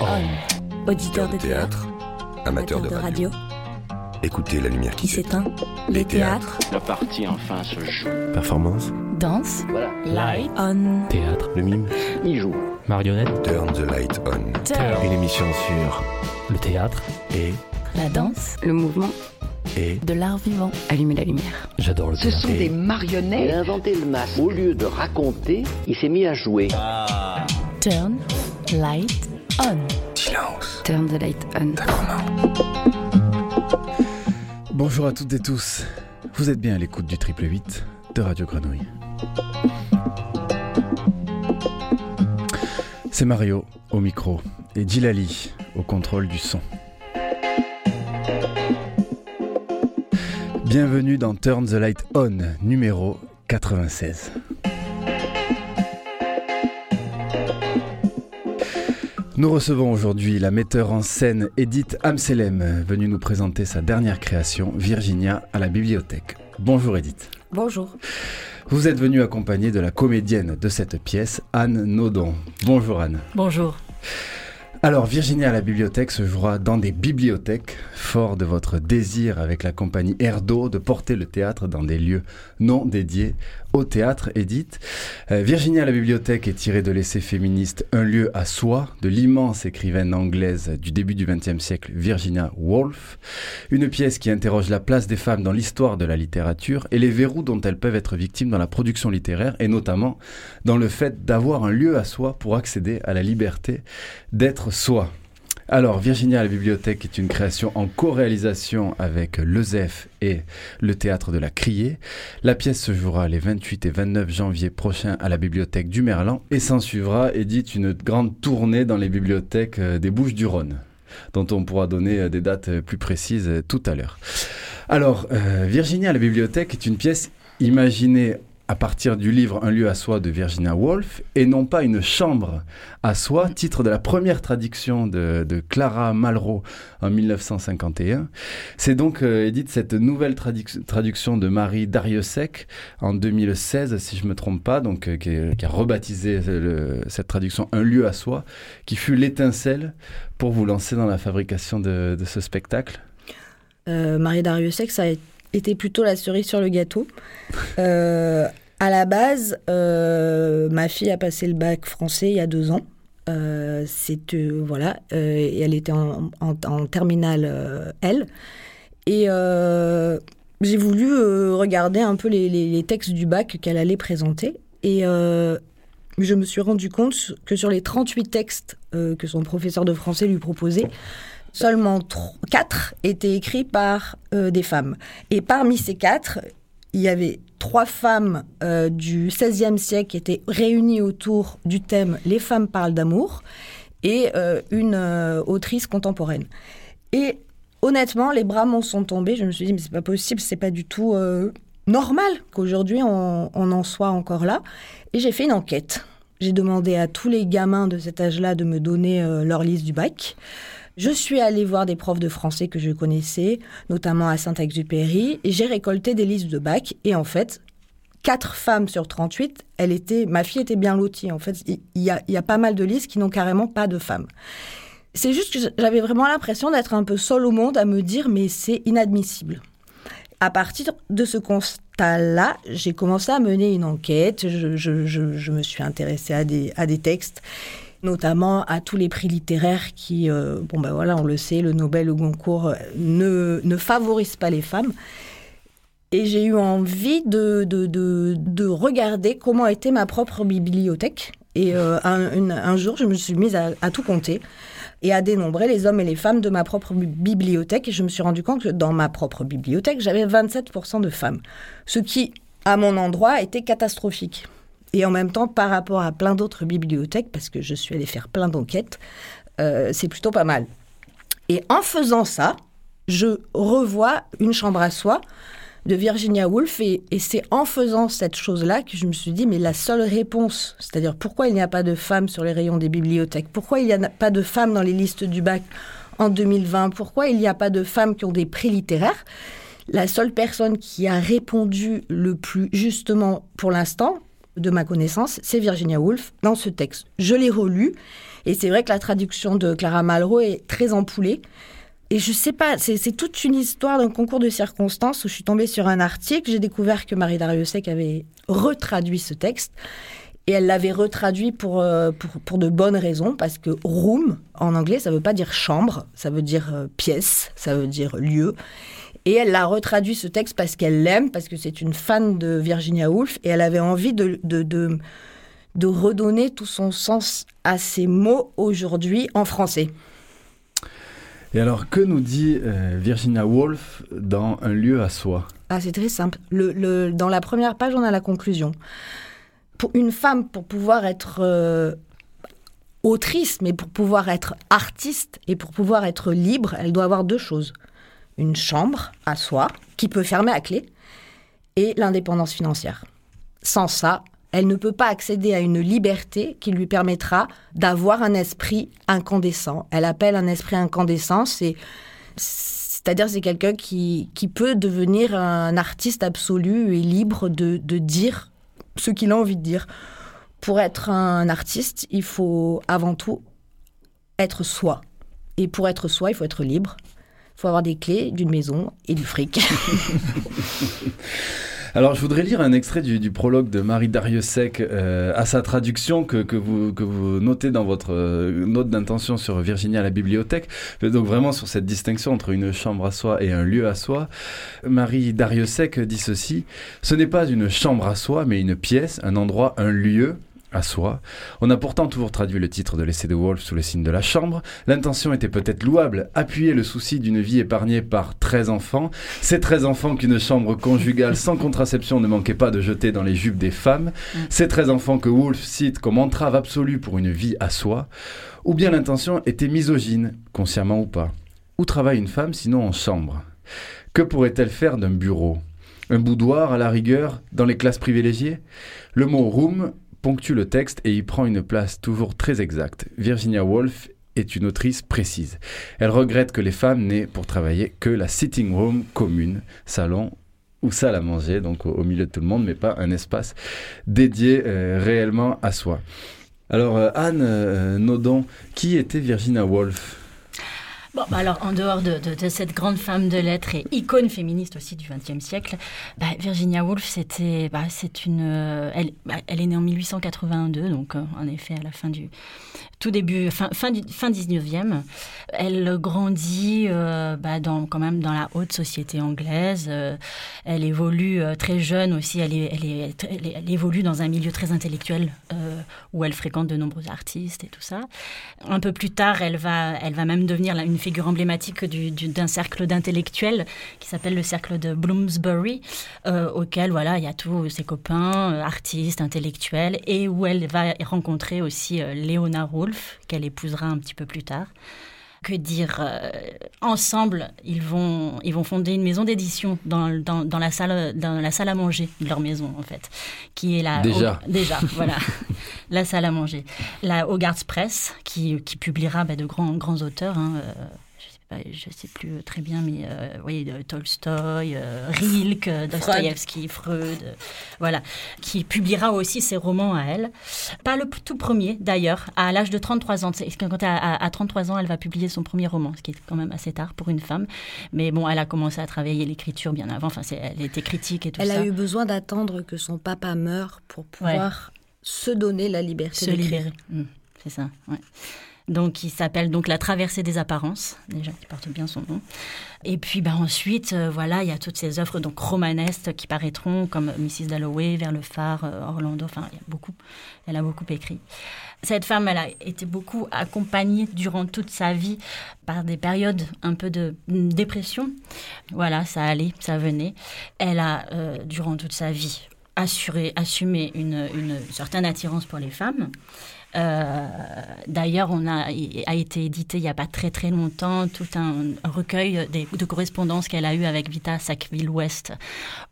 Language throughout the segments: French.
On. Auditeur de théâtre, amateur de radio. Écoutez la lumière qui, qui s'éteint. Les théâtres. La partie enfin se joue. Performance. Danse. Voilà. Light. On. Théâtre. Le mime. Il joue. Marionnette. Turn the light on. Turn. Une émission sur Le théâtre. et La danse. Le mouvement, et De l'art vivant. allumer la lumière. J'adore le Ce théâtre. sont Et- des Il marionnettes. a inventé le masque. Au lieu de raconter, il s'est mis à jouer. Turn. Light. On. silence. Turn the light on. Bonjour à toutes et tous. Vous êtes bien à l'écoute du triple 8 de Radio Grenouille. C'est Mario au micro et Djilali au contrôle du son. Bienvenue dans Turn the Light On numéro 96. Nous recevons aujourd'hui la metteur en scène Edith Amselem, venue nous présenter sa dernière création, Virginia, à la bibliothèque. Bonjour Edith. Bonjour. Vous êtes venue accompagnée de la comédienne de cette pièce, Anne Naudon. Bonjour Anne. Bonjour. Alors, Virginia à la bibliothèque se jouera dans des bibliothèques, fort de votre désir avec la compagnie Erdo de porter le théâtre dans des lieux non dédiés au théâtre, Edith. Euh, Virginia à la bibliothèque est tirée de l'essai féministe Un lieu à soi de l'immense écrivaine anglaise du début du XXe siècle, Virginia Woolf. Une pièce qui interroge la place des femmes dans l'histoire de la littérature et les verrous dont elles peuvent être victimes dans la production littéraire et notamment dans le fait d'avoir un lieu à soi pour accéder à la liberté d'être soi. Alors, Virginia la bibliothèque est une création en co-réalisation avec l'EZEF et le théâtre de la Criée. La pièce se jouera les 28 et 29 janvier prochains à la bibliothèque du Merlan et s'en suivra, Edith, une grande tournée dans les bibliothèques euh, des Bouches-du-Rhône, dont on pourra donner euh, des dates euh, plus précises tout à l'heure. Alors, Virginia la bibliothèque est une pièce imaginée à partir du livre Un lieu à soi de Virginia Woolf et non pas une chambre à soi, titre de la première traduction de, Clara Malraux en 1951. C'est donc, euh, Edith, cette nouvelle traduc- traduction de Marie Dariussec en 2016, si je me trompe pas, donc, euh, qui, a rebaptisé le- cette traduction Un lieu à soi, qui fut l'étincelle pour vous lancer dans la fabrication de, de ce spectacle? Euh, Marie Dariussec, ça a été plutôt la cerise sur le gâteau. Euh, à la base, euh, ma fille a passé le bac français il y a deux ans. Euh, c'est euh, voilà, et elle était en, en- terminale L. Et j'ai voulu regarder un peu les, les- textes du bac qu'elle allait présenter. Et je me suis rendu compte que sur les 38 textes que son professeur de français lui proposait, seulement 4 étaient écrits par euh, des femmes. Et parmi ces quatre, il y avait trois femmes euh, du XVIe siècle qui étaient réunies autour du thème Les femmes parlent d'amour et euh, une autrice contemporaine. Et honnêtement, les bras m'en sont tombés. Je me suis dit, mais c'est pas possible, c'est pas du tout normal qu'aujourd'hui on, en soit encore là. Et j'ai fait une enquête. J'ai demandé à tous les gamins de cet âge-là de me donner leur liste du bac. Je suis allée voir des profs de français que je connaissais, notamment à Saint-Exupéry, et j'ai récolté des listes de bac. Et en fait, 4 femmes sur 38, elle était, ma fille était bien lotie. En fait, il y y a pas mal de listes qui n'ont carrément pas de femmes. C'est juste que j'avais vraiment l'impression d'être un peu seule au monde à me dire, mais c'est inadmissible. À partir de ce constat-là, j'ai commencé à mener une enquête. Je, me suis intéressée à des textes, notamment à tous les prix littéraires qui, euh, bon ben voilà, on le sait, le Nobel, le Goncourt euh, ne, ne favorisent pas les femmes. Et j'ai eu envie de, de, de, de regarder comment était ma propre bibliothèque. Et euh, un, jour, je me suis mise à, à tout compter et à dénombrer les hommes et les femmes de ma propre bi- bibliothèque. Et je me suis rendu compte que dans ma propre bibliothèque, j'avais 27% de femmes. Ce qui, à mon endroit, était catastrophique. Et en même temps, par rapport à plein d'autres bibliothèques, parce que je suis allée faire plein d'enquêtes, euh, c'est plutôt pas mal. Et en faisant ça, je revois une chambre à soi de Virginia Woolf et, et c'est en faisant cette chose-là que je me suis dit mais la seule réponse, c'est-à-dire pourquoi il n'y a pas de femmes sur les rayons des bibliothèques, pourquoi il n'y a pas de femmes dans les listes du bac en 2020, pourquoi il n'y a pas de femmes qui ont des prix littéraires, la seule personne qui a répondu le plus justement pour l'instant, de ma connaissance, c'est Virginia Woolf dans ce texte. Je l'ai relu et c'est vrai que la traduction de Clara Malraux est très empoulée. Et je sais pas, c'est toute une histoire d'un concours de circonstances où je suis tombée sur un article, j'ai découvert que Marie Dariussec avait retraduit ce texte. Et elle l'avait retraduit pour, euh, pour, pour, de bonnes raisons, parce que room, en anglais, ça veut pas dire chambre, ça veut dire euh, pièce, ça veut dire lieu. Et elle l'a retraduit ce texte parce qu'elle l'aime, parce que c'est une fan de Virginia Woolf, et elle avait envie de, de, de, de redonner tout son sens à ces mots aujourd'hui en français. Et alors, que nous dit euh, Virginia Woolf dans Un lieu à soi? Ah, c'est très simple. Le, le, dans la première page, on a la conclusion. Pour une femme, pour pouvoir être euh, autrice, mais pour pouvoir être artiste et pour pouvoir être libre, elle doit avoir deux choses. Une chambre à soi, qui peut fermer à clé, et l'indépendance financière. Sans ça, elle ne peut pas accéder à une liberté qui lui permettra d'avoir un esprit incandescent. Elle appelle un esprit incandescent, c'est c'est-à-dire c'est quelqu'un qui, qui peut devenir un artiste absolu et libre de, de dire ce qu'il a envie de dire. Pour être un artiste, il faut avant tout être soi. Et pour être soi, il faut être libre. Faut avoir des clés d'une maison et du fric. Alors, je voudrais lire un extrait du, prologue de Marie Dariussec euh, à sa traduction que, que, vous, que vous notez dans votre euh, note d'intention sur Virginie à la bibliothèque. Donc, vraiment sur cette distinction entre une chambre à soi et un lieu à soi. Marie Dariussec dit ceci Ce n'est pas une chambre à soi, mais une pièce, un endroit, un lieu à soi. On a pourtant toujours traduit le titre de l'essai de Wolf sous le signe de la chambre. L'intention était peut-être louable, appuyer le souci d'une vie épargnée par 13 enfants. Ces 13 enfants qu'une chambre conjugale sans contraception ne manquait pas de jeter dans les jupes des femmes. Mm. Ces 13 enfants que Wolf cite comme entrave absolue pour une vie à soi. Ou bien l'intention était misogyne, consciemment ou pas. Où travaille une femme sinon en chambre? Que pourrait-elle faire d'un bureau? Un boudoir à la rigueur dans les classes privilégiées? Le mot room ponctue le texte et y prend une place toujours très exacte. Virginia Woolf est une autrice précise. Elle regrette que les femmes n'aient pour travailler que la sitting room commune, salon ou salle à manger, donc au, milieu de tout le monde, mais pas un espace dédié euh, réellement à soi. Alors euh, Anne euh, Nodon, qui était Virginia Woolf? Bah alors, en dehors de, cette grande femme de lettres et icône féministe aussi du XXe siècle, bah, Virginia Woolf, c'était, bah, c'est une, euh, elle, elle est née en 1882, donc euh, en effet à la fin du tout début, fin, fin, fin 19e. Elle grandit euh, dans, quand même dans la haute société anglaise. Elle évolue très jeune aussi. Elle, elle, évolue dans un milieu très intellectuel où elle fréquente de nombreux artistes et tout ça. Un peu plus tard, elle va, elle va même devenir une figure emblématique du, du, d'un cercle d'intellectuels qui s'appelle le cercle de Bloomsbury, euh, auquel voilà, il y a tous ses copains, artistes, intellectuels, et où elle va rencontrer aussi Léona Roulf qu'elle épousera un petit peu plus tard. Que dire euh, Ensemble, ils vont, ils vont fonder une maison d'édition dans, dans, dans, la salle, dans la salle à manger de leur maison, en fait. Qui est la. Déjà. Au, déjà, voilà. La salle à manger. La Hogarth Press, qui, qui publiera bah, de grands, grands auteurs. Hein, euh, je ne sais plus très bien, mais euh, vous voyez, Tolstoï, euh, Rilke, Dostoïevski, Freud, euh, voilà, qui publiera aussi ses romans à elle. Pas le tout premier, d'ailleurs, à l'âge de 33 ans. Quand à, à, à, 33 ans, elle va publier son premier roman, ce qui est quand même assez tard pour une femme. Mais bon, elle a commencé à travailler l'écriture bien avant. Enfin, elle était critique et tout elle ça. Elle a eu besoin d'attendre que son papa meure pour pouvoir ouais. se donner la liberté Se libérer. Mmh, C'est ça, ouais donc qui s'appelle donc La traversée des apparences, déjà qui porte bien son nom. Et puis bah, ensuite, euh, voilà, il y a toutes ces œuvres donc romanesques qui paraîtront comme Mrs. Dalloway, Vers le phare, euh, Orlando, enfin il y a beaucoup, elle a beaucoup écrit. Cette femme, elle a été beaucoup accompagnée durant toute sa vie par des périodes un peu de dépression. Voilà, ça allait, ça venait. Elle a, euh, durant toute sa vie, assuré, assumé une, une certaine attirance pour les femmes. Euh, D'ailleurs, on a, a été édité il n'y a pas très très longtemps tout un recueil de correspondances qu'elle a eu avec Vita Sackville-West.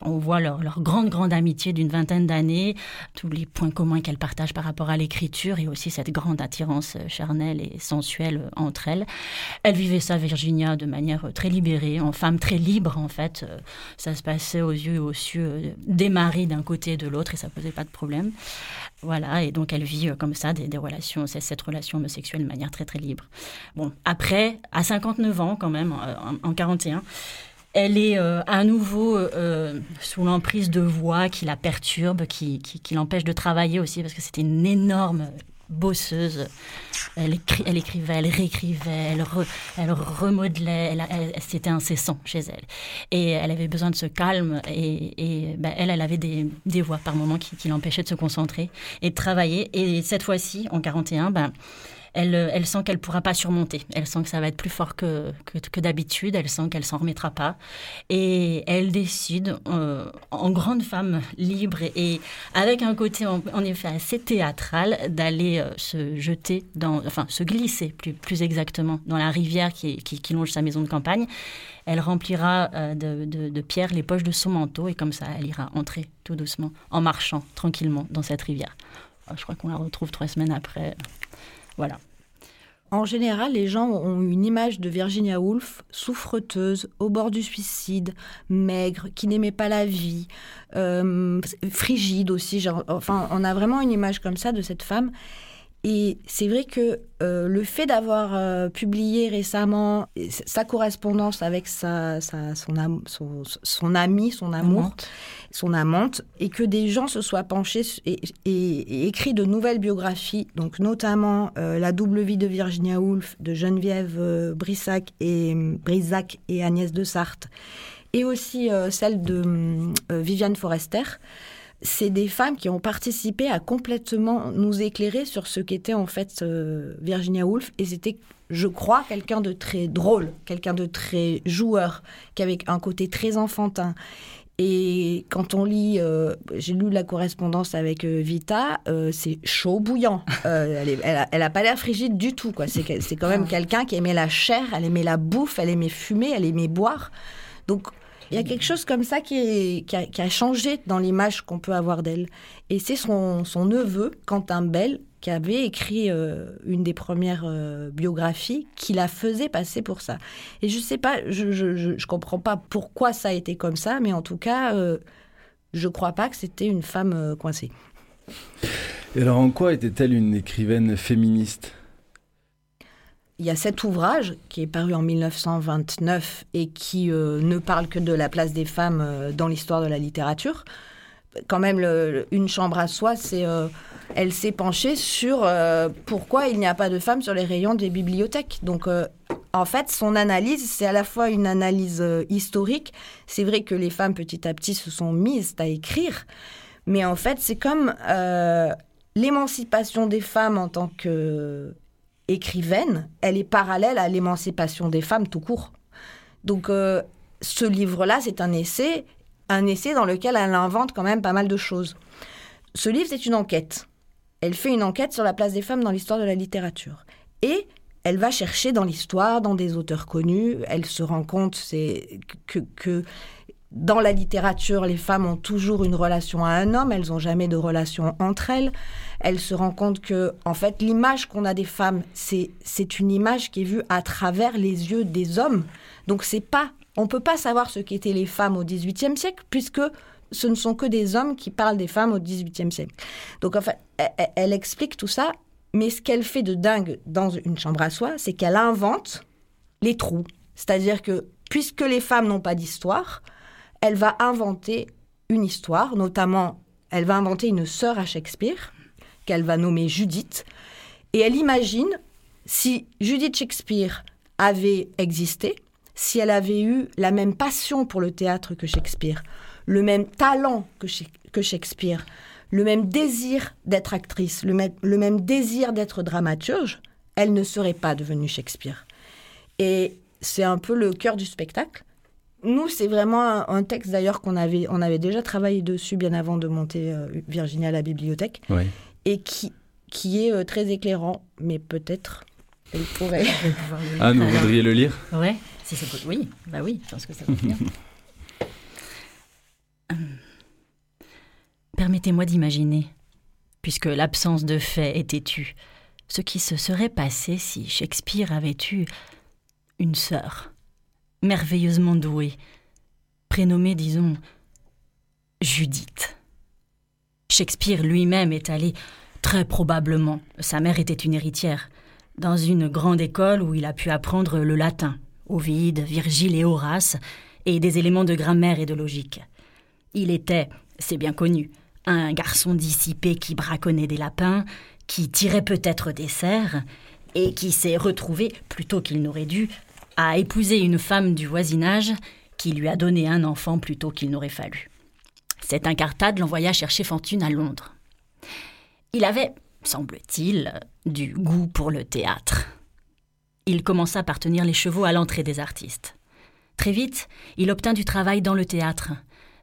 On voit leur, leur grande grande amitié d'une vingtaine d'années, tous les points communs qu'elles partagent par rapport à l'écriture et aussi cette grande attirance charnelle et sensuelle entre elles. Elle vivait ça, Virginia, de manière très libérée, en femme très libre en fait. Ça se passait aux yeux et aux cieux des maris d'un côté et de l'autre et ça posait pas de problème. Voilà, et donc elle vit euh, comme ça des, relations, cette relation homosexuelle de manière très très libre. Bon, après, à 59 ans quand même, en, en 41, elle est euh, à nouveau euh, sous l'emprise de voix qui la perturbe, qui, qui, qui l'empêche de travailler aussi, parce que c'était une énorme bosseuse. Elle, écrivait, elle réécrivait, elle, remodelait, elle, c'était incessant chez elle. Et elle avait besoin de ce calme et, ben, elle, elle avait des, des voix par moments qui, qui l'empêchaient de se concentrer et de travailler. Et cette fois-ci, en 41, ben, elle, elle sent qu'elle ne pourra pas surmonter. Elle sent que ça va être plus fort que, que, d'habitude. Elle sent qu'elle s'en remettra pas. Et elle décide, euh, en grande femme libre et, avec un côté en, effet assez théâtral, d'aller euh, se jeter, dans, enfin se glisser plus, plus exactement dans la rivière qui, qui, longe sa maison de campagne. Elle remplira euh, de, de, de pierre les poches de son manteau et comme ça, elle ira entrer tout doucement, en marchant tranquillement dans cette rivière. Je crois qu'on la retrouve trois semaines après. Voilà. En général, les gens ont une image de Virginia Woolf souffreteuse, au bord du suicide, maigre, qui n'aimait pas la vie, euh, frigide aussi. Enfin, on a vraiment une image comme ça de cette femme. Et c'est vrai que euh, le fait d'avoir euh, publié récemment sa correspondance avec sa, sa son, am, son, son, ami, son amour, amante. son amante, et que des gens se soient penchés et, et, et écrit de nouvelles biographies, donc notamment euh, La double vie de Virginia Woolf de Geneviève Brissac et, Brisac et Agnès de Sarthe, et aussi celle de Viviane Forester c'est des femmes qui ont participé à complètement nous éclairer sur ce qu'était en fait euh, Virginia Woolf. Et c'était, je crois, quelqu'un de très drôle, quelqu'un de très joueur, qui avait un côté très enfantin. Et quand on lit, euh, j'ai lu la correspondance avec euh, Vita, euh, c'est chaud bouillant. Euh, elle, est, elle, a, elle a pas l'air frigide du tout. Quoi. C'est, c'est quand même quelqu'un qui aimait la chair, elle aimait la bouffe, elle aimait fumer, elle aimait boire. Donc il y a quelque chose comme ça qui, a, changé dans l'image qu'on peut avoir d'elle. Et c'est son, neveu, Quentin Bell, qui avait écrit euh, une des premières euh, biographies qui la faisait passer pour ça. Et je sais pas, je, je, je, je, comprends pas pourquoi ça a été comme ça, mais en tout cas, euh, je crois pas que c'était une femme euh, coincée. Et alors en quoi était-elle une écrivaine féministe? Il y a cet ouvrage qui est paru en 1929 et qui euh, ne parle que de la place des femmes euh, dans l'histoire de la littérature. Quand même, une chambre à soi, c'est, euh, elle s'est penchée sur pourquoi il n'y a pas de femmes sur les rayons des bibliothèques. Donc, en fait, son analyse, c'est à la fois une analyse historique. C'est vrai que les femmes, petit à petit, se sont mises à écrire, mais en fait, c'est comme l'émancipation des femmes en tant que écrivaine, elle est parallèle à l'émancipation des femmes tout court. Donc euh, ce livre-là, c'est un essai, un essai dans lequel elle invente quand même pas mal de choses. Ce livre, c'est une enquête. Elle fait une enquête sur la place des femmes dans l'histoire de la littérature. Et elle va chercher dans l'histoire, dans des auteurs connus, elle se rend compte que, que dans la littérature, les femmes ont toujours une relation à un homme, elles n'ont jamais de relation entre elles. Elle se rend compte que, en fait, l'image qu'on a des femmes, c'est c'est une image qui est vue à travers les yeux des hommes. Donc c'est pas, on peut pas savoir ce qu'étaient les femmes au XVIIIe siècle puisque ce ne sont que des hommes qui parlent des femmes au XVIIIe siècle. Donc en fait, elle, elle explique tout ça, mais ce qu'elle fait de dingue dans une chambre à soi, c'est qu'elle invente les trous. C'est-à-dire que puisque les femmes n'ont pas d'histoire, elle va inventer une histoire, notamment elle va inventer une sœur à Shakespeare, qu'elle va nommer Judith, et elle imagine si Judith Shakespeare avait existé, si elle avait eu la même passion pour le théâtre que Shakespeare, le même talent que, Shakespeare, le même désir d'être actrice, le le même désir d'être dramaturge, elle ne serait pas devenue Shakespeare. Et c'est un peu le cœur du spectacle nous, c'est vraiment un, un texte d'ailleurs qu'on avait, on avait déjà travaillé dessus bien avant de monter euh, Virginia à la bibliothèque. Oui. Et qui, qui est euh, très éclairant, mais peut-être elle pourrait. Ah, vous voudriez le lire? Ouais, si c'est oui, bah oui, je pense que ça va bien. Permettez-moi d'imaginer, puisque l'absence de fait est têtue, ce qui se serait passé si Shakespeare avait eu une sœur, merveilleusement douée, prénommée, disons, Judith. Shakespeare lui-même est allé, très probablement, sa mère était une héritière, dans une grande école où il a pu apprendre le latin, Ovide, Virgile et Horace, et des éléments de grammaire et de logique. Il était, c'est bien connu, un garçon dissipé qui braconnait des lapins, qui tirait peut-être des cerfs, et qui s'est retrouvé, plutôt qu'il n'aurait dû, à épouser une femme du voisinage qui lui a donné un enfant plutôt qu'il n'aurait fallu. Cet incartade l'envoya chercher fortune à Londres. Il avait, semble-t-il, du goût pour le théâtre. Il commença par tenir les chevaux à l'entrée des artistes. Très vite, il obtint du travail dans le théâtre,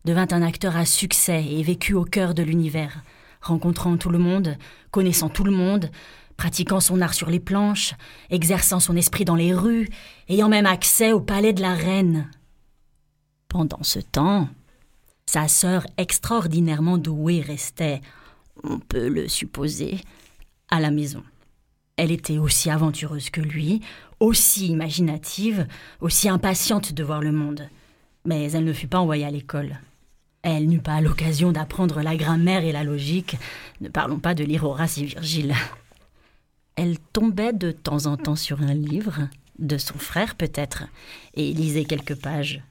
devint un acteur à succès et vécut au cœur de l'univers, rencontrant tout le monde, connaissant tout le monde, pratiquant son art sur les planches, exerçant son esprit dans les rues, ayant même accès au palais de la reine. Pendant ce temps, sa sœur extraordinairement douée restait, on peut le supposer, à la maison. Elle était aussi aventureuse que lui, aussi imaginative, aussi impatiente de voir le monde. Mais elle ne fut pas envoyée à l'école. Elle n'eut pas l'occasion d'apprendre la grammaire et la logique, ne parlons pas de lire Horace et Virgile. Elle tombait de temps en temps sur un livre, de son frère peut-être, et lisait quelques pages.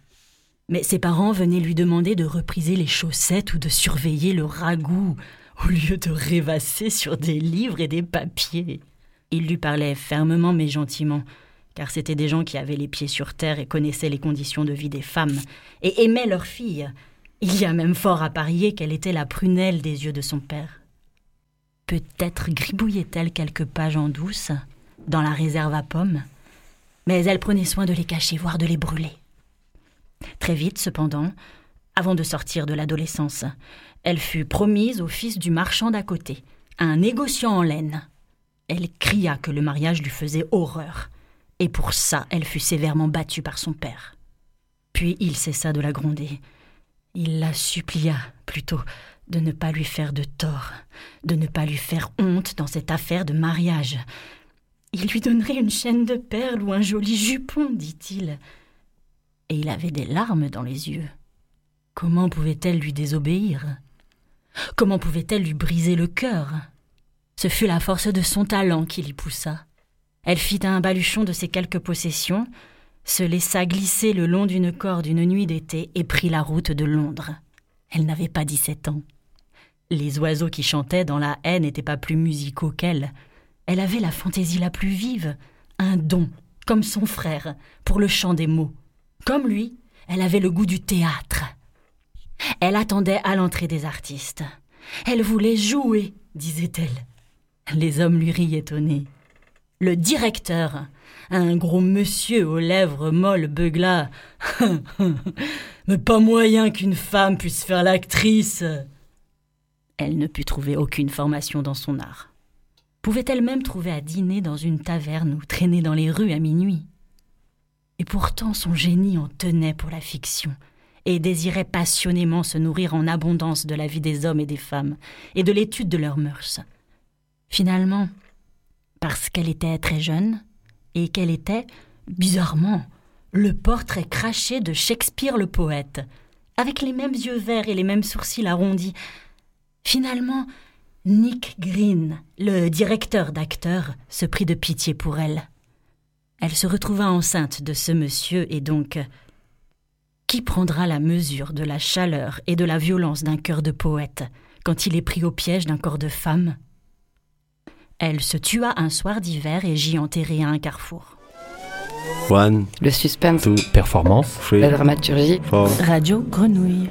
Mais ses parents venaient lui demander de repriser les chaussettes ou de surveiller le ragoût, au lieu de rêvasser sur des livres et des papiers. Il lui parlait fermement mais gentiment, car c'étaient des gens qui avaient les pieds sur terre et connaissaient les conditions de vie des femmes, et aimaient leurs filles. Il y a même fort à parier qu'elle était la prunelle des yeux de son père. Peut-être gribouillait-elle quelques pages en douce, dans la réserve à pommes, mais elle prenait soin de les cacher, voire de les brûler. Très vite, cependant, avant de sortir de l'adolescence, elle fut promise au fils du marchand d'à côté, un négociant en laine. Elle cria que le mariage lui faisait horreur, et pour ça elle fut sévèrement battue par son père. Puis il cessa de la gronder. Il la supplia, plutôt, de ne pas lui faire de tort, de ne pas lui faire honte dans cette affaire de mariage. Il lui donnerait une chaîne de perles ou un joli jupon, dit-il. Et il avait des larmes dans les yeux. Comment pouvait-elle lui désobéir? Comment pouvait-elle lui briser le cœur? Ce fut la force de son talent qui l'y poussa. Elle fit un baluchon de ses quelques possessions, se laissa glisser le long d'une corde une nuit d'été et prit la route de Londres. Elle n'avait pas dix-sept ans. Les oiseaux qui chantaient dans la haie n'étaient pas plus musicaux qu'elle. Elle avait la fantaisie la plus vive, un don, comme son frère, pour le chant des mots. Comme lui, elle avait le goût du théâtre. Elle attendait à l'entrée des artistes. Elle voulait jouer, disait-elle. Les hommes lui rient étonnés. Le directeur, un gros monsieur aux lèvres molles, beugla. Mais pas moyen qu'une femme puisse faire l'actrice. Elle ne put trouver aucune formation dans son art. Pouvait-elle même trouver à dîner dans une taverne ou traîner dans les rues à minuit? Et pourtant son génie en tenait pour la fiction, et désirait passionnément se nourrir en abondance de la vie des hommes et des femmes, et de l'étude de leurs mœurs. Finalement, parce qu'elle était très jeune, et qu'elle était, bizarrement, le portrait craché de Shakespeare le poète, avec les mêmes yeux verts et les mêmes sourcils arrondis. Finalement, Nick Green, le directeur d'acteurs, se prit de pitié pour elle. Elle se retrouva enceinte de ce monsieur et donc qui prendra la mesure de la chaleur et de la violence d'un cœur de poète quand il est pris au piège d'un corps de femme? Elle se tua un soir d'hiver et j'y enterrai à un carrefour. One, Le suspense, two, Performance. three, la dramaturgie. four, Radio Grenouille.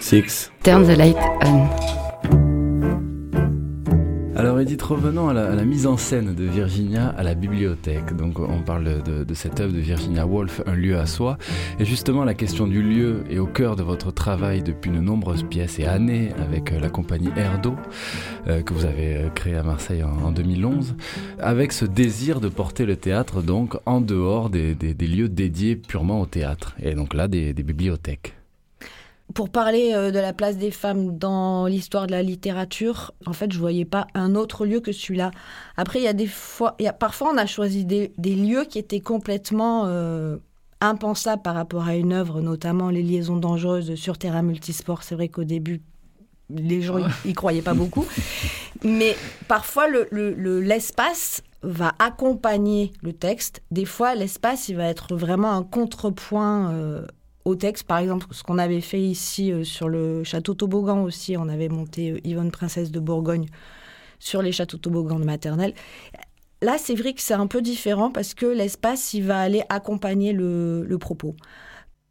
Six. turn the light on. Alors Edith, revenons à la, mise en scène de Virginia à la bibliothèque. Donc on parle de, cette œuvre de Virginia Woolf, Un lieu à soi. Et justement la question du lieu est au cœur de votre travail depuis de nombreuses pièces et années avec euh, la compagnie Erdo euh, que vous avez euh, créée à Marseille en, 2011. Avec ce désir de porter le théâtre donc en dehors des, lieux dédiés purement au théâtre. Et donc là des bibliothèques pour parler euh, de la place des femmes dans l'histoire de la littérature, en fait, je voyais pas un autre lieu que celui-là. Après, il y a des fois, il y a, parfois, on a choisi des, lieux qui étaient complètement euh, impensables par rapport à une œuvre, notamment les liaisons dangereuses sur terrain multisport. C'est vrai qu'au début, les gens y, croyaient pas beaucoup, mais parfois l'espace le, va accompagner le texte. Des fois, l'espace, il va être vraiment un contrepoint. Euh, au texte. Par exemple, ce qu'on avait fait ici euh, sur le château Toboggan aussi, on avait monté euh, Yvonne Princesse de Bourgogne sur les châteaux Toboggan de maternelle. Là, c'est vrai que c'est un peu différent parce que l'espace, il va aller accompagner le, le propos.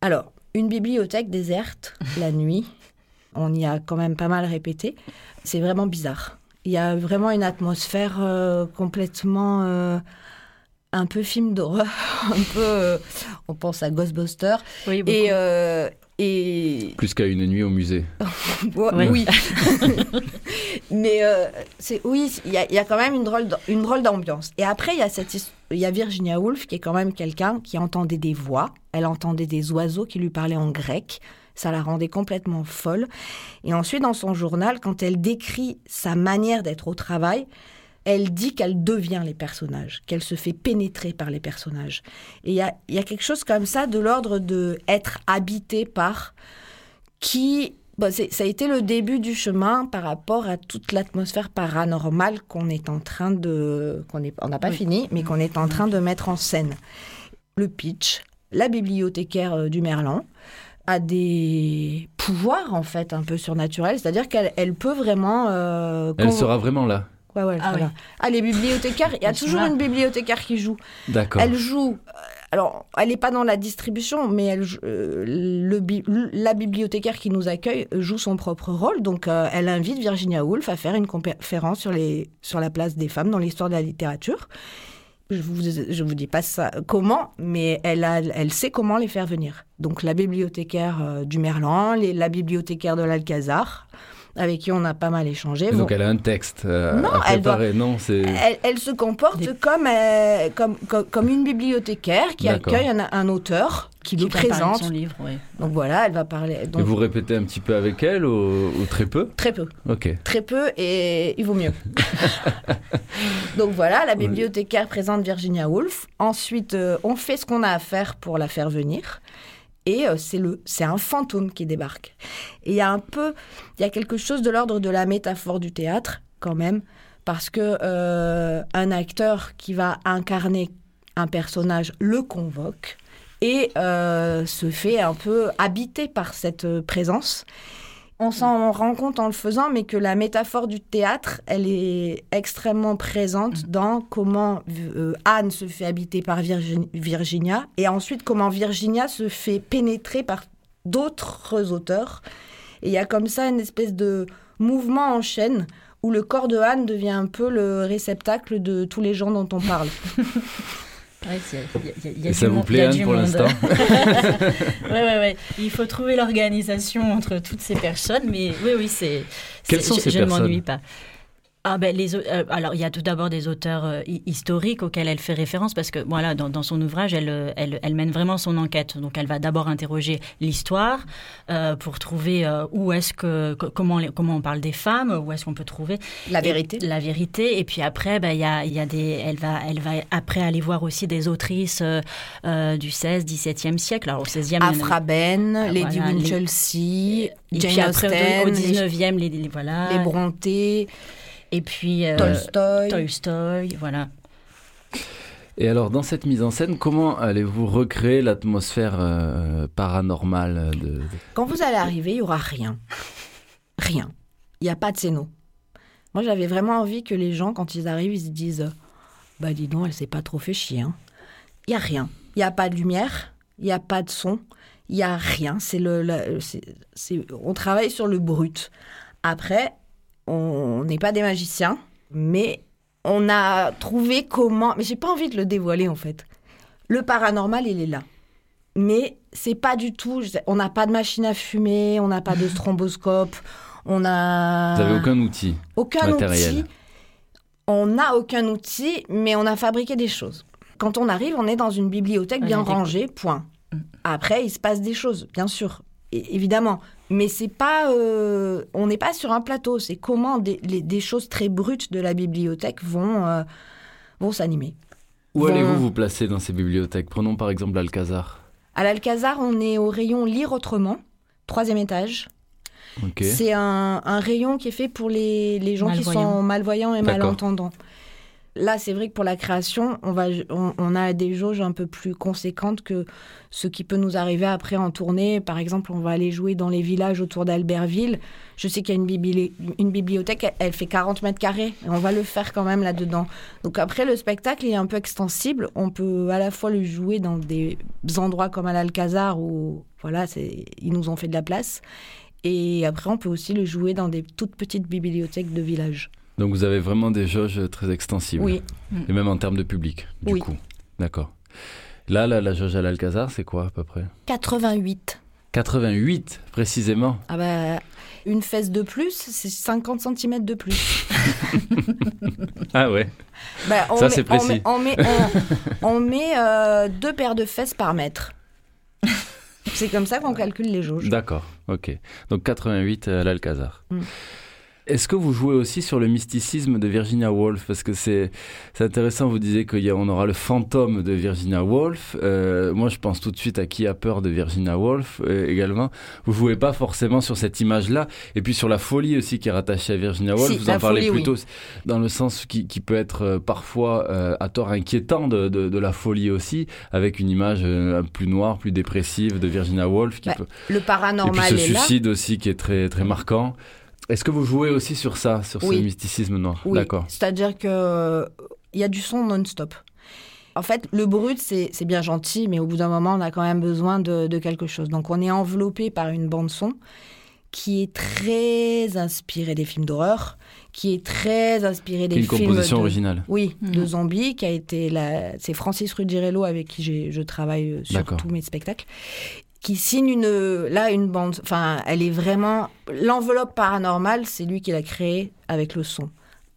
Alors, une bibliothèque déserte la nuit, on y a quand même pas mal répété, c'est vraiment bizarre. Il y a vraiment une atmosphère euh, complètement un peu film d'horreur, un peu. Euh, on pense à Ghostbusters. Oui, et, euh, et... Plus qu'à une nuit au musée. Oui. Mais euh, c'est oui, il y, a quand même une drôle, une drôle d'ambiance. Et après, il y a cette il y a Virginia Woolf qui est quand même quelqu'un qui entendait des voix. Elle entendait des oiseaux qui lui parlaient en grec. Ça la rendait complètement folle. Et ensuite, dans son journal, quand elle décrit sa manière d'être au travail, elle dit qu'elle devient les personnages, qu'elle se fait pénétrer par les personnages. Et il y a, quelque chose comme ça de l'ordre de être habité par qui... ça a été le début du chemin par rapport à toute l'atmosphère paranormale qu'on est en train de... qu'on on n'a pas fini, mais qu'on est en train de mettre en scène. Le pitch, la bibliothécaire euh, du Merlan, a des pouvoirs en fait un peu surnaturels, c'est-à-dire qu'elle peut vraiment... Euh, elle sera vraiment là. Ouais, ouais, ah, ah, les bibliothécaires, il y a toujours une bibliothécaire qui joue. D'accord. Elle joue. Euh, alors, elle n'est pas dans la distribution, mais elle, euh, le, la bibliothécaire qui nous accueille joue son propre rôle. Donc, euh, elle invite Virginia Woolf à faire une conférence sur, les, sur la place des femmes dans l'histoire de la littérature. Je vous, je vous dis pas ça comment, mais elle, a, elle sait comment les faire venir. Donc, la bibliothécaire du Merlan, les, la bibliothécaire de l'Alcazar avec qui on a pas mal échangé. Donc elle a un texte euh, non, à préparer, elle non c'est... Elle, se comporte comme, euh, comme, comme, une bibliothécaire qui accueille un, auteur qui, lui présente son livre. Oui. Donc voilà, elle va parler. Et vous répétez un petit peu avec elle ou, très peu? Très peu. Ok. Très peu et il vaut mieux. Donc voilà, la bibliothécaire présente Virginia Woolf. Ensuite, euh, on fait ce qu'on a à faire pour la faire venir et euh, c'est le c'est un fantôme qui débarque. Il y a un peu il y a quelque chose de l'ordre de la métaphore du théâtre quand même parce que euh, un acteur qui va incarner un personnage le convoque et euh, se fait un peu habiter par cette présence on s'en rend compte en le faisant, mais que la métaphore du théâtre, elle est extrêmement présente mm. dans comment euh, Anne se fait habiter par Virginia, et ensuite comment Virginia se fait pénétrer par d'autres auteurs. Et il y a comme ça une espèce de mouvement en chaîne où le corps de Anne devient un peu le réceptacle de tous les gens dont on parle. Et ça vous plaît, Anne, pour l'instant Oui, oui, oui. Il faut trouver l'organisation entre toutes ces personnes, mais oui, oui, c'est. Quelles sont ces je, personnes Je ne m'ennuie pas. Ah ben les euh, alors il y a tout d'abord des auteurs euh, historiques auxquels elle fait référence parce que voilà dans, dans son ouvrage elle, euh, elle, elle mène vraiment son enquête. Donc elle va d'abord interroger l'histoire pour trouver où est-ce que comment comment on parle des femmes où est-ce qu'on peut trouver la vérité. la vérité. Et puis après ben il y a il y a des elle va elle va après aller voir aussi des autrices du 16 17e siècle. Alors au 16e Afra Ben ah, Lady Winchelsea Jane Austen au 19e les, les, voilà. Les Brontë et puis euh, Tolstoy. Tolstoy, voilà. Et alors, dans cette mise en scène, comment allez-vous recréer l'atmosphère euh, paranormale de... Quand vous allez arriver, il y aura rien. Rien. Il n'y a pas de scéno. Moi, j'avais vraiment envie que les gens, quand ils arrivent, ils se disent Bah, dis donc, elle s'est pas trop fait chier. Hein. Il n'y a rien. Il n'y a pas de lumière, il n'y a pas de son, il n'y a rien. C'est le, on travaille sur le brut. Après, on n'est pas des magiciens. Mais on a trouvé comment. Mais j'ai pas envie de le dévoiler en fait. Le paranormal, il est là. Mais c'est pas du tout. On n'a pas de machine à fumer, on n'a pas de stromboscope, on a. Vous avez aucun outil Aucun matériel. outil. On n'a aucun outil, mais on a fabriqué des choses. Quand on arrive, on est dans une bibliothèque bien rangée, point. Mm. Après, il se passe des choses, bien sûr, évidemment. Mais c'est pas, euh, on n'est pas sur un plateau. C'est comment des, les- des choses très brutes de la bibliothèque vont, euh, vont s'animer. Où allez-vous vous placer dans ces bibliothèques? Prenons par exemple l'Alcazar. À l'Alcazar, on est au rayon lire autrement, troisième étage. Ok. C'est un, un rayon qui est fait pour les, les gens qui sont malvoyants et malentendants. Là, c'est vrai que pour la création, on, va, on, on a des jauges un peu plus conséquentes que ce qui peut nous arriver après en tournée. Par exemple, on va aller jouer dans les villages autour d'Albertville. Je sais qu'il y a une, bibli- une bibliothèque, elle, fait 40 mètres carrés. Et on va le faire quand même là-dedans. Donc après, le spectacle est un peu extensible. On peut à la fois le jouer dans des endroits comme à l'Alcazar où voilà, ils nous ont fait de la place. Et après, on peut aussi le jouer dans des toutes petites bibliothèques de village. Donc vous avez vraiment des jauges très extensibles. Oui, Et même en termes de public, du Oui. coup. D'accord. Là, la, la jauge à l'Alcazar, c'est quoi à peu près? 88. 88 précisément. Ah bah, une fesse de plus, c'est 50 cm de plus. Ah ouais. Bah, on Ça, c'est on précis. met- On met, on- on met, euh, deux paires de fesses par mètre. C'est comme ça qu'on calcule les jauges. D'accord. Ok. Donc 88 à l'Alcazar. Mm. Est-ce que vous jouez aussi sur le mysticisme de Virginia Woolf? Parce que c'est c'est intéressant, vous disiez qu'on aura le fantôme de Virginia Woolf. Euh, moi, je pense tout de suite à Qui a peur de Virginia Woolf euh, également. Vous jouez pas forcément sur cette image-là. Et puis sur la folie aussi qui est rattachée à Virginia Woolf. Si, vous en parlez folie, plutôt dans le sens qui, qui peut être euh, parfois euh, à tort inquiétant de, de, de la folie aussi, avec une image euh, plus noire, plus dépressive de Virginia Woolf qui Bah, peut... Le Et puis paranormal ce est là. suicide aussi qui est très, très marquant. Est-ce que vous jouez aussi sur ça, sur ce mysticisme noir? Oui, D'accord. c'est-à-dire que euh, il y a du son non-stop. En fait, le brut, c'est bien gentil, mais au bout d'un moment, on a quand même besoin de, de quelque chose. Donc, on est enveloppé par une bande-son qui est très inspirée des films d'horreur, qui est très inspirée des Une films composition de- originale. Oui, de Mhm. zombies, qui a été la... C'est Francis Ruggiero avec qui je travaille euh, sur tous mes spectacles, qui signe une, là une bande. Enfin, elle est vraiment l'enveloppe paranormale, c'est lui qui l'a créée avec le son.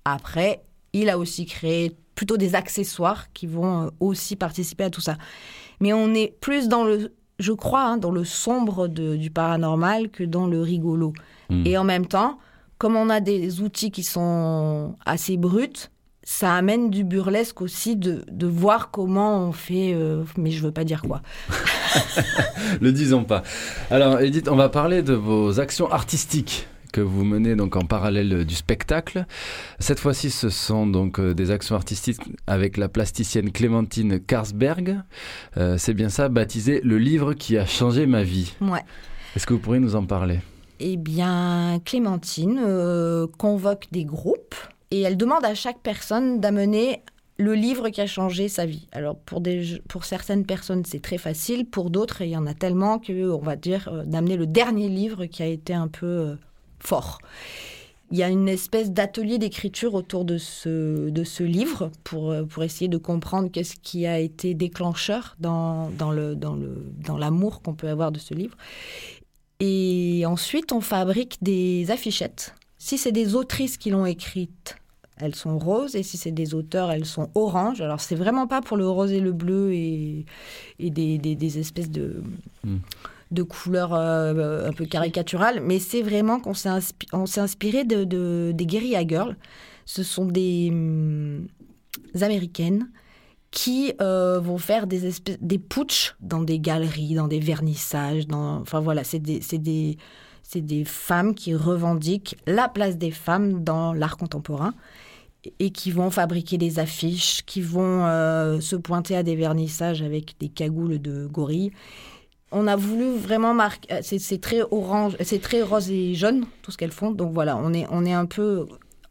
Après, il a aussi créé plutôt des accessoires qui vont euh, aussi participer à tout ça. Mais on est plus dans le, je crois, hein, dans le sombre de- du paranormal que dans le rigolo. Hmm. Et en même temps, comme on a des outils qui sont assez bruts, ça amène du burlesque aussi de, de voir comment on fait, euh, mais je veux pas dire quoi. Le disons pas. Alors, Edith, on va parler de vos actions artistiques que vous menez donc en parallèle du spectacle. Cette fois-ci, ce sont donc euh, des actions artistiques avec la plasticienne Clémentine Karsberg. Euh, C'est bien ça, baptisé Le livre qui a changé ma vie. Ouais. Est-ce que vous pourriez nous en parler? Eh bien, Clémentine euh, convoque des groupes et elle demande à chaque personne d'amener le livre qui a changé sa vie. Alors, pour, certaines personnes, c'est très facile. Pour d'autres, il y en a tellement que, on va dire, euh, d'amener le dernier livre qui a été un peu euh, fort. Il y a une espèce d'atelier d'écriture autour de ce, livre pour, euh, pour essayer de comprendre qu'est-ce qui a été déclencheur dans, dans, le, dans, le, dans l'amour qu'on peut avoir de ce livre. Et ensuite, on fabrique des affichettes. Si c'est des autrices qui l'ont écrite, elles sont roses. Et si c'est des auteurs, elles sont oranges. Alors, c'est vraiment pas pour le rose et le bleu et, et des, des, des espèces de, Mm. de couleurs euh, un peu caricaturales. Mais c'est vraiment qu'on s'est, inspi- inspiré de, de- des Guerilla Girls. Ce sont des hum, américaines qui euh, vont faire des espèces des putsch dans des galeries, dans des vernissages, dans enfin voilà, c'est des c'est des c'est des femmes qui revendiquent la place des femmes dans l'art contemporain et qui vont fabriquer des affiches, qui vont euh, se pointer à des vernissages avec des cagoules de gorilles. On a voulu vraiment marquer, euh, c'est très orange, c'est très rose et jaune tout ce qu'elles font. Donc voilà, on est on est un peu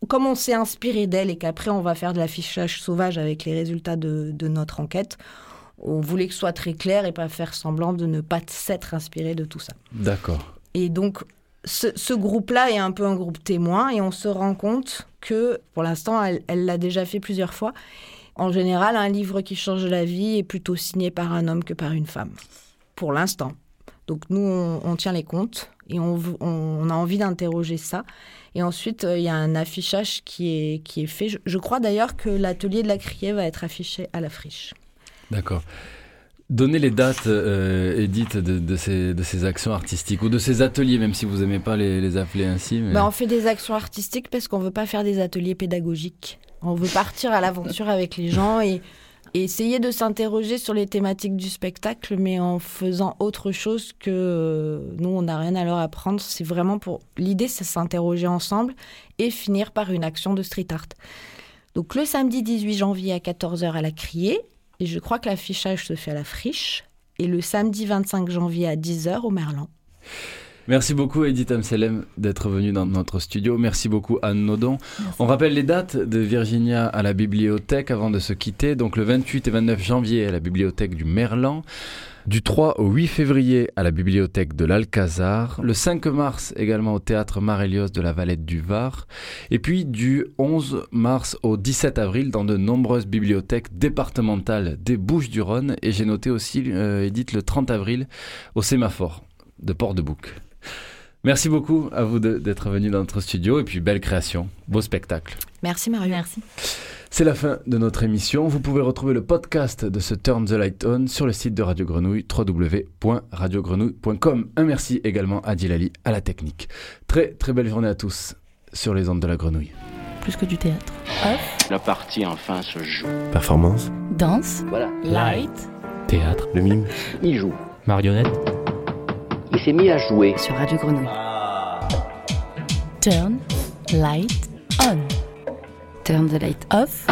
comme on s'est inspiré d'elle et qu'après on va faire de l'affichage sauvage avec les résultats de, de notre enquête, on voulait que ce soit très clair et pas faire semblant de ne pas s'être inspiré de tout ça. D'accord. Et donc, ce, groupe-là est un peu un groupe témoin et on se rend compte que, pour l'instant, elle l'a déjà fait plusieurs fois. En général, un livre qui change la vie est plutôt signé par un homme que par une femme. Pour l'instant. Donc nous, on, tient les comptes et on a envie d'interroger ça. Et ensuite, euh, il y a un affichage qui est, qui est fait. Je, je crois d'ailleurs que l'atelier de la criée va être affiché à la friche. D'accord. Donnez les dates, euh, Edith, de, ces, de ces actions artistiques ou de ces ateliers, même si vous n'aimez pas les, les appeler ainsi. mais- Bah, on fait des actions artistiques parce qu'on veut pas faire des ateliers pédagogiques. On veut partir à l'aventure avec les gens et, et essayer de s'interroger sur les thématiques du spectacle, mais en faisant autre chose que euh, nous, on n'a rien à leur apprendre. C'est vraiment pour. L'idée, c'est s'interroger ensemble et finir par une action de street art. Donc le samedi 18 janvier à 14h à la Criée, et je crois que l'affichage se fait à la Friche, et le samedi 25 janvier à 10h au Merlan. Merci beaucoup Edith Amselem d'être venue dans notre studio. Merci beaucoup Anne Nodon. On rappelle les dates de Virginia à la bibliothèque avant de se quitter. Donc le 28 et 29 janvier à la bibliothèque du Merlan. Du 3 au 8 février à la bibliothèque de l'Alcazar. Le 5 mars également au théâtre Marélios de la Valette du Var. Et puis du 11 mars au 17 avril dans de nombreuses bibliothèques départementales des Bouches-du-Rhône. Et j'ai noté aussi, euh, Edith, le 30 avril au Sémaphore de Port-de-Bouc. Merci beaucoup à vous d'être venu dans notre studio et puis belle création, beau spectacle. Merci Mario. Merci. C'est la fin de notre émission. Vous pouvez retrouver le podcast de ce Turn the Light On sur le site de Radio Grenouille www.radiogrenouille.com. Un merci également à Dilali à la technique. Très très belle journée à tous sur les ondes de la Grenouille. Plus que du théâtre. Off, La partie enfin se joue. Performance, danse, Voilà. light théâtre, le mime, Il joue. marionnette. Il s'est mis à jouer. sur Radio Grenouille. Turn, light, on. Turn the light Off,